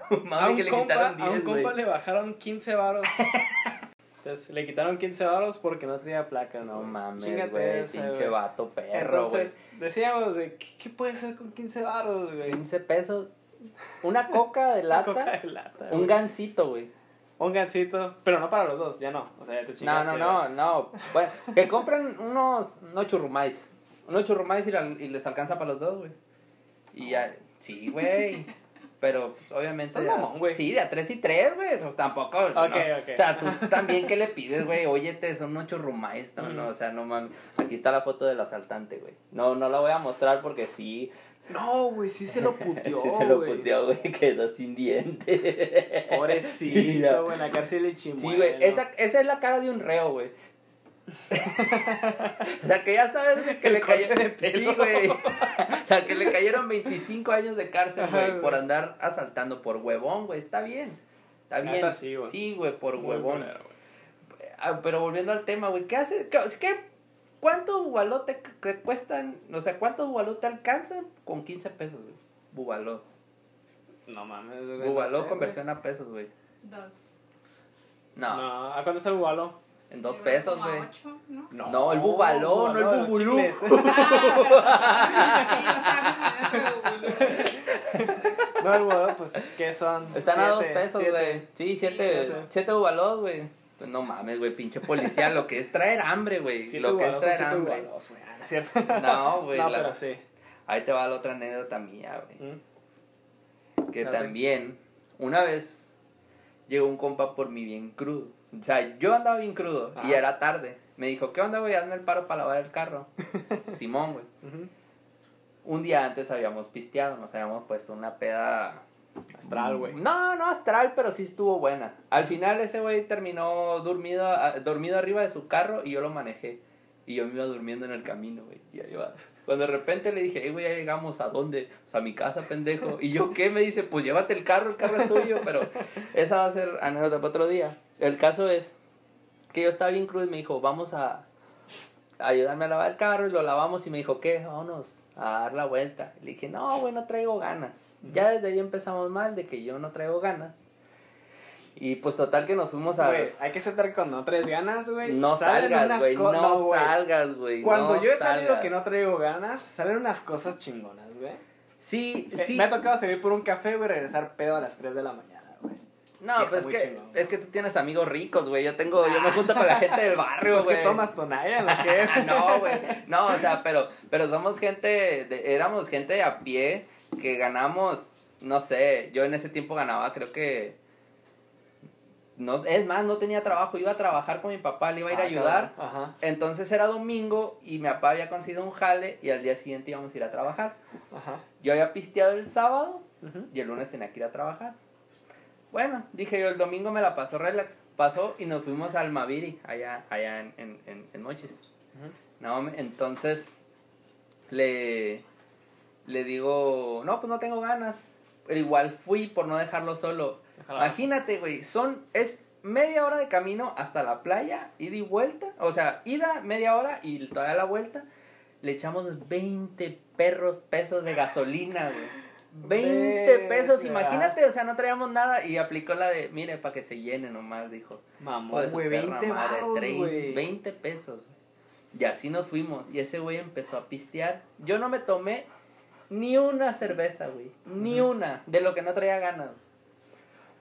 a Mami, un que le compa, quitaron a un 10, güey. compa le bajaron 15 varos. Entonces, le quitaron 15 varos porque no tenía placas. No güey. mames, güey, pinche güey. vato perro, güey. Decíamos, de, ¿qué, qué puede ser con 15 varos, güey? 15 pesos. Una coca de Una lata. coca de lata, un güey. gancito, güey. Un gancito, pero no para los dos, ya no. O sea, ya te No, chingaste. no, no, no. Bueno, que compren unos, unos churrumais. Unos churrumais y, la- y les alcanza para los dos, güey. Y ya, sí, güey. Pero, pues, obviamente. A- mamón, güey. Sí, de a tres y tres, güey. Pues tampoco. ¿no? Ok, ok. O sea, tú también, ¿qué le pides, güey? Óyete, son unos churrumais. No, no, o sea, no mames. Aquí está la foto del asaltante, güey. No, no la voy a mostrar porque sí. No, güey, sí se lo puteó. sí se lo puteó, güey. Quedó sin diente. Pobrecito, güey, en la cárcel de chimuelo. Sí, güey, esa, esa es la cara de un reo, güey. o sea, que ya sabes, güey, que El le cayeron... Sí, güey. O sea, que le cayeron 25 años de cárcel, güey, por andar asaltando por huevón, güey. Está bien. Está bien. sí, güey. Sí, güey, por Muy huevón. güey. Ah, pero volviendo al tema, güey, ¿qué hace? ¿Qué, qué, ¿Cuánto bubaló te, cuestan? O sea, ¿cuánto bubaló te alcanzan con 15 pesos, güey? Bubaló. No mames, güey. Bubaló no sé, conversión a pesos, güey. Dos. No, No, ¿a cuánto está el bubalo? en dos pesos, güey. ocho, ¿no? No, el bubaló, no el bubulú. Ah, sí. No, el bubalo, pues, ¿qué son? Están a dos pesos, güey. Sí, siete, siete. siete bubalos, güey. Pues no mames, güey, pinche policía. lo que es traer hambre, güey. Lo que es traer hambre. Ah, ¿no es cierto? No, güey. No, la- pero sí. Ahí te va la otra anécdota mía, güey. Mm. Que también, una vez llegó un compa por mí bien crudo. O sea, yo andaba bien crudo y era tarde. Me dijo, ¿qué onda, güey? Hazme el paro para lavar el carro. Simón, güey. Un día antes habíamos pisteado, nos habíamos puesto una peda Astral, güey. No, no astral, pero sí estuvo buena. Al final ese güey terminó dormido, dormido arriba de su carro y yo lo manejé. Y yo me iba durmiendo en el camino, güey. Y ahí va. Cuando de repente le dije, hey, güey, ya llegamos, ¿a dónde? Pues a mi casa, pendejo. Y yo, ¿qué? Me dice, pues llévate el carro, el carro es tuyo. Pero esa va a ser anécdota para otro día. El caso es que yo estaba bien crudo y me dijo, vamos a a ayudarme a lavar el carro y lo lavamos y me dijo, ¿qué? Vámonos a dar la vuelta. Le dije, no, güey, no traigo ganas. Ya desde ahí empezamos mal de que yo no traigo ganas. Y pues total que nos fuimos a... Güey, hay que que cuando no traes ganas, güey. no salgas, güey, no, güey. salgas, güey. Cuando no yo he salido salgas. que no traigo ganas, salen unas cosas chingonas, güey. Sí, Eh, sí. Me ha tocado salir por un café, güey, y regresar pedo a las 3 de la mañana, güey. No, que pues es que, chingón. es que tú tienes amigos ricos, güey. Yo tengo, yo me junto con la gente del barrio, Pues güey. que tomas ¿lo que? no, güey. No, o sea, pero, pero somos gente, de- éramos gente a pie que ganamos, no sé, yo en ese tiempo ganaba, creo que, no, es más, no tenía trabajo, iba a trabajar con mi papá, le iba a ir a Ah, ayudar. Ajá, Entonces era domingo y mi papá había conseguido un jale y al día siguiente íbamos a ir a trabajar. ajá. Yo había pisteado el sábado y el lunes tenía que ir a trabajar. Bueno, dije yo, el domingo me la pasó relax. Pasó y nos fuimos al Maviri, allá, allá en, en, en, en Mochis. Ujú. No, me- entonces le, le digo, no, pues no tengo ganas. Pero igual fui por no dejarlo solo. Imagínate, güey, son, es media hora de camino hasta la playa, ida y vuelta. O sea, ida media hora y todavía la vuelta. Le echamos 20 perros pesos de gasolina, güey. 20 pesos, imagínate, o sea, no traíamos nada y aplicó la de, mire, para que se llene nomás, dijo. Mamón, güey, perra 20 madre, baros, trein- güey. 20 pesos. Y así nos fuimos. Y ese güey empezó a pistear. Yo no me tomé ni una cerveza, güey. Ni una. De lo que no traía ganas.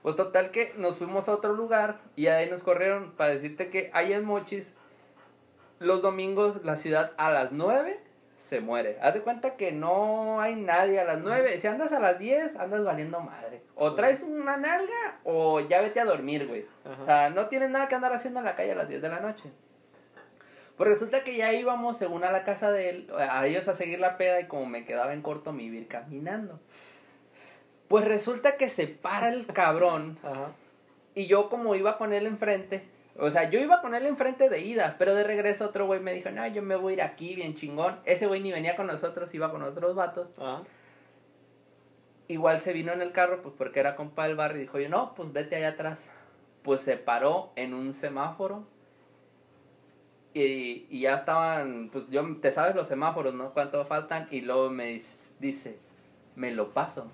Pues total que nos fuimos a otro lugar y ahí nos corrieron para decirte que ahí en Mochis, los domingos la ciudad a las 9 se muere. Haz de cuenta que no hay nadie a las 9. Si andas a las 10, andas valiendo madre. O traes una nalga o ya vete a dormir, güey. Ajá. O sea, no tienes nada que andar haciendo en la calle a las 10 de la noche. Pues resulta que ya íbamos según a la casa de él, a ellos a seguir la peda y como me quedaba en corto me iba a ir caminando. Pues resulta que se para el cabrón Ajá. y yo como iba con él enfrente, o sea, yo iba con él enfrente de ida, pero de regreso otro güey me dijo, no, yo me voy a ir aquí bien chingón. Ese güey ni venía con nosotros, iba con otros vatos. Ajá. Igual se vino en el carro, pues porque era compa del barrio y dijo, yo no, pues vete allá atrás. Pues se paró en un semáforo y, y ya estaban, pues yo, te sabes los semáforos, ¿no? ¿Cuánto faltan? Y luego me dice, me lo paso.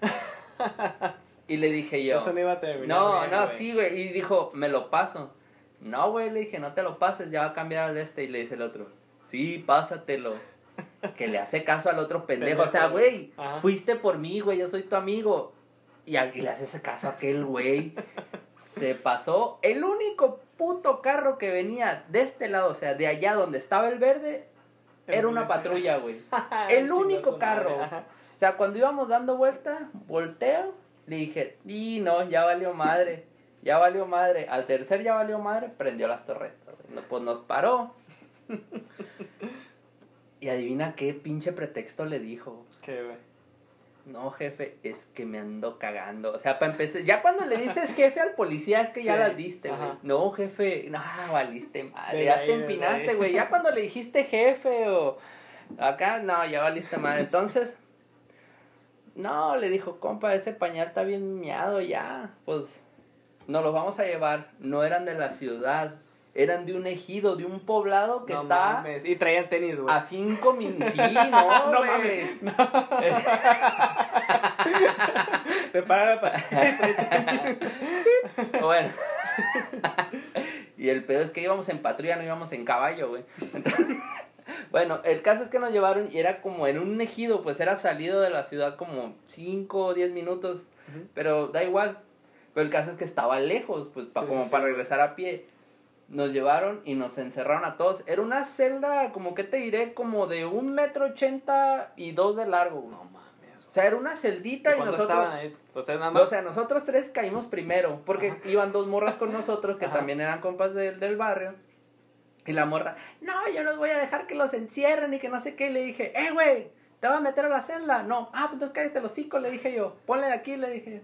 y le dije yo, Eso no iba a terminar. no, bien, no, sí, güey. Y dijo, me lo paso. No, güey, le dije, no te lo pases, ya va a cambiar al este. Y le dice el otro, sí, pásatelo. Que le hace caso al otro pendejo. O sea, güey, fuiste por mí, güey, yo soy tu amigo. Y, y le hace ese caso a aquel güey. Se pasó. El único puto carro que venía de este lado, o sea, de allá donde estaba el verde, El era una patrulla, güey. El Chinga único carro. O sea, cuando íbamos dando vuelta, volteo, le dije, y no, ya valió madre, ya valió madre. Al tercer ya valió madre, prendió las torretas. güey. No, Pues nos paró. y adivina qué pinche pretexto le dijo. ¿Qué, güey? No, jefe, es que me ando cagando. O sea, para empezar, ya cuando le dices jefe al policía es que ya Sí, las diste, güey. No, jefe, no, valiste madre. Ya ahí, te empinaste, güey. Ya cuando le dijiste jefe o acá, no, ya valiste madre. Entonces, no, le dijo, compa, ese pañal está bien miado ya. Pues, nos los vamos a llevar. No eran de la ciudad, eran de un ejido, de un poblado que no está mames. Y traían tenis, güey. a cinco minutos. Sí, no, No güey. Te para para. Bueno. y el pedo es que íbamos en patrulla, no íbamos en caballo, güey. Entonces, bueno, el caso es que nos llevaron y era como en un ejido, pues era salido de la ciudad como 5 o 10 minutos, pero da igual. Pero el caso es que estaba lejos, pues pa- Sí, como sí, sí. para regresar a pie. Nos llevaron y nos encerraron a todos. Era una celda, como que te diré, como de un metro ochenta y dos de largo. No mames. O sea, era una celdita y, cuando nosotros... ahí? Ustedes nada más. O sea, nosotros tres caímos primero, porque Ajá. iban dos morras con nosotros que Ajá. también eran compas del- del barrio. Y la morra, no, yo no voy a dejar que los encierren y que no sé qué. Y le dije, eh, güey, ¿te vas a meter a la celda? No, ah, pues entonces cállate los hocico, le dije yo. Ponle de aquí, le dije.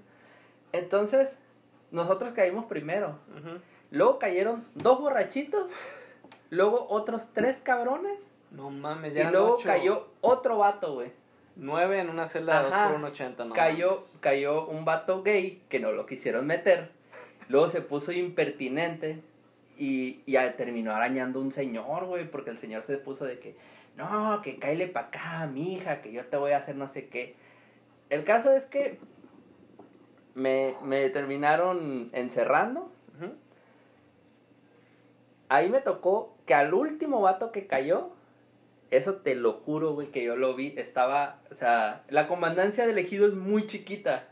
Entonces, nosotros caímos primero. Ujú. Luego cayeron dos borrachitos. Luego otros tres cabrones. No mames, Y ya eran luego ocho. cayó otro vato, güey. Nueve en una celda de 2 Ajá. por 1.80, ¿no? cayó, mames. cayó un vato gay que no lo quisieron meter. Luego se puso impertinente y ya terminó arañando un señor, güey, porque el señor se puso de que, no, que cáele pa' acá, mi hija, que yo te voy a hacer no sé qué. El caso es que me, me terminaron encerrando. Ahí me tocó que al último vato que cayó, eso te lo juro, güey, que yo lo vi, estaba, o sea, la comandancia del ejido es muy chiquita.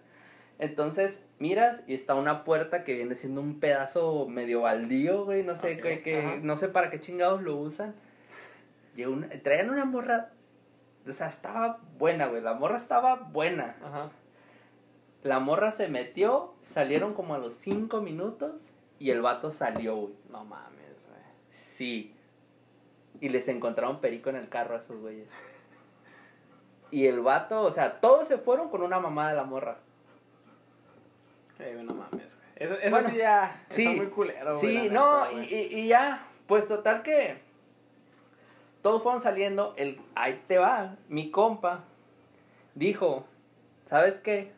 Entonces, miras y está una puerta que viene siendo un pedazo medio baldío, güey, no sé, Ok, que, que- no sé para qué chingados lo usan. Llegó una- traían una morra, o sea, estaba buena, güey, la morra estaba buena. Ajá. La morra se metió, salieron como a los cinco minutos y el vato salió, güey. No mames. Sí. Y les encontraron perico en el carro a esos güeyes. Y el vato, o sea, todos se fueron con una mamá de la morra. Güey, no mames, güey. Eso, eso Bueno, sí ya sí, está muy culero, güey. Sí, no, neta, y- y ya, pues total que todos fueron saliendo, el, ahí te va, mi compa dijo, ¿sabes qué?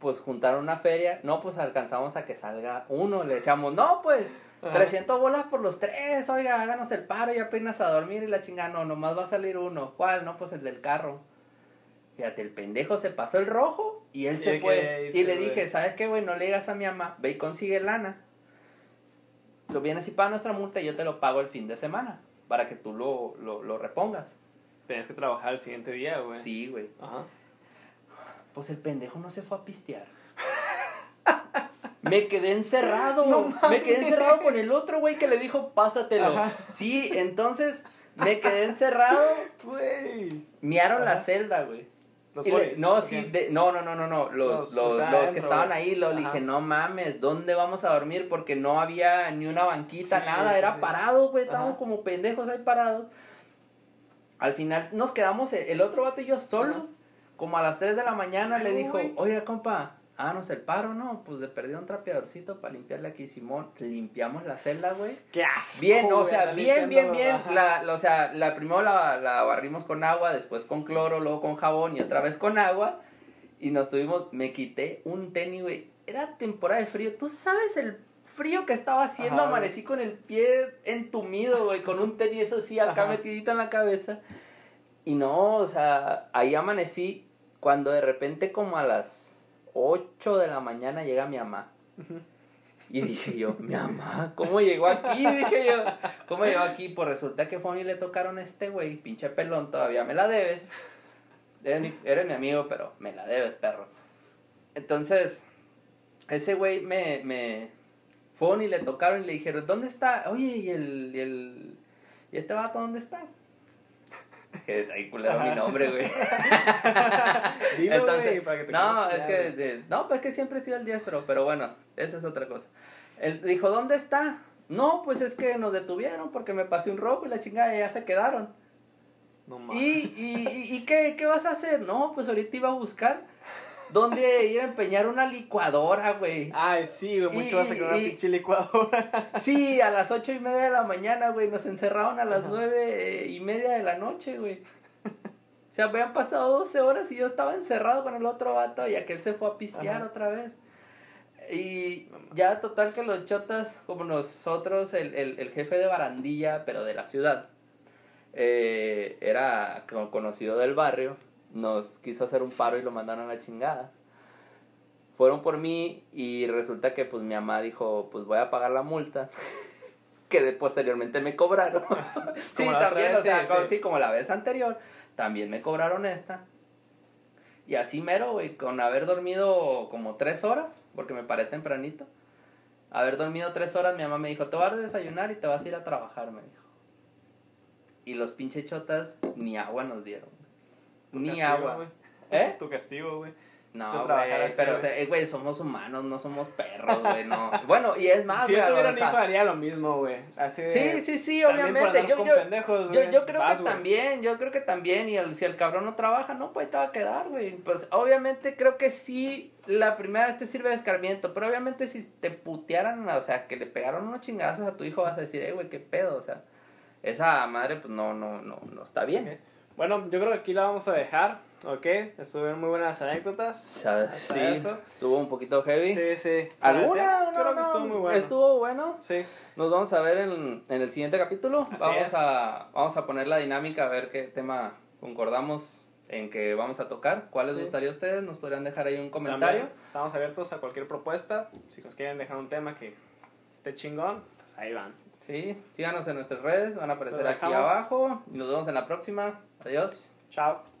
Pues juntaron una feria, no, pues alcanzamos a que salga uno, le decíamos, no, pues, Ajá. 300 bolas por los tres, oiga, háganos el paro y apenas a dormir y la chingada, no, nomás va a salir uno, ¿cuál? No, pues el del carro. Fíjate, el pendejo se pasó el rojo y él Y se fue. Y le dije, ¿sabes qué, güey? No le digas a mi mamá, ve y consigue lana. Lo vienes y paga nuestra multa y yo te lo pago el fin de semana para que tú lo, lo, lo repongas. Tenías que trabajar el siguiente día, güey. Sí, güey. Ajá. Pues el pendejo no se fue a pistear. Me quedé encerrado. No me quedé encerrado con el otro güey que le dijo, pásatelo. Ajá. Sí, entonces me quedé encerrado. Güey. Miaron la celda, güey. Los le- no, ¿o sí, de- no, no, no, no, no, los, Los- los, o sea, los que estaban ahí, lo le Ajá. dije, no mames, ¿dónde vamos a dormir? Porque no había ni una banquita, Sí, nada, sí, era sí. parado, güey, estábamos Ajá. como pendejos ahí parados. Al final nos quedamos, el otro vato y yo solo, Ajá. como a las 3 de la mañana, le dijo, güey. oiga, compa, háganos el paro, ¿no? Pues le perdí un trapeadorcito para limpiarle aquí, Simón, limpiamos la celda, güey. Qué asco. Bien, o sea, bien, bien, bien. La, la- o sea, la primero la, la barrimos con agua, después con cloro, luego con jabón y otra vez con agua. Y nos tuvimos, me quité un tenis, güey. Era temporada de frío. ¿Tú sabes el frío que estaba haciendo? Ajá. Amanecí con el pie entumido, güey, con un tenis, eso sí, acá Ajá. metidito en la cabeza. Y no, o sea, ahí amanecí cuando de repente como a las 8 de la mañana llega mi mamá. Y dije yo, mi mamá, ¿cómo llegó aquí? Dije yo, ¿cómo llegó aquí? Pues resulta que fue y le tocaron a este güey, pinche pelón, todavía me la debes. Eres mi, eres mi amigo, pero me la debes, perro. Entonces, ese güey me, me fueron y le tocaron y le dijeron, ¿dónde está? Oye, ¿y el, y el, y este vato dónde está? Que ahí culero mi nombre, güey. Dilo, Entonces, para que te no, es que, de- no, pues que siempre he sido el diestro, pero bueno, esa es otra cosa. Él dijo, ¿dónde está? No, pues es que nos detuvieron porque me pasé un rojo y la chingada y ya se quedaron. No mames. ¿Y, y, y, y qué, qué vas a hacer? No, pues ahorita iba a buscar dónde ir a empeñar una licuadora, güey. Ay, sí, güey, mucho Y- vas a quedar una pinche licuadora. Sí, a las ocho y media de la mañana, güey, nos encerraron a las Ajá. nueve y media de la noche, güey. O sea, habían pasado 12 horas y yo estaba encerrado con el otro vato y aquel se fue a pistear Ajá. otra vez. Y ya total que los chotas, como nosotros, el, el, el jefe de barandilla, pero de la ciudad, eh, era como conocido del barrio, nos quiso hacer un paro y lo mandaron a la chingada. Fueron por mí y resulta que pues mi mamá dijo, pues voy a pagar la multa. que de- posteriormente me cobraron. sí, también, vez, o sea, sí, como, sí. sí, como la vez anterior, también me cobraron esta. Y así mero, güey, con haber dormido como tres horas, porque me paré tempranito. Haber dormido tres horas, mi mamá me dijo, te vas a desayunar y te vas a ir a trabajar, me dijo. Y los pinche chotas ni agua nos dieron. Ni castigo, agua. güey. ¿Eh? Tu castigo, güey. No, güey, pero, o güey. sea, eh, güey, somos humanos, no somos perros, güey, no. Bueno, y es más, si yo güey, tuviera un hijo haría lo mismo, güey. Sí, sí, sí, obviamente. Yo, con yo, pendejos, yo, güey, yo creo vas, que güey. también, yo creo que también, y el- si el cabrón no trabaja, no, pues te va a quedar, güey. Pues obviamente creo que sí, la primera vez te sirve de escarmiento, pero obviamente si te putearan, o sea, que le pegaron unos chingazos a tu hijo, vas a decir, eh, güey, qué pedo, o sea, esa madre, pues no, no, no, no está bien. Bueno, yo creo que aquí la vamos a dejar, ¿ok? Estuvieron muy buenas anécdotas. ¿Sabes? Sí, eso. estuvo un poquito heavy. Sí, sí. ¿Alguna? Creo No, que no, estuvo muy bueno. Estuvo bueno. Sí. Nos vamos a ver en, en el siguiente capítulo. Así vamos es. a vamos a poner la dinámica a ver qué tema concordamos en que vamos a tocar. ¿Cuál les Sí. gustaría a ustedes? Nos podrían dejar ahí un comentario. También estamos abiertos a cualquier propuesta. Si nos quieren dejar un tema que esté chingón, pues ahí van. Sí, síganos en nuestras redes, van a aparecer aquí abajo. Nos vemos en la próxima. Adiós. Chao.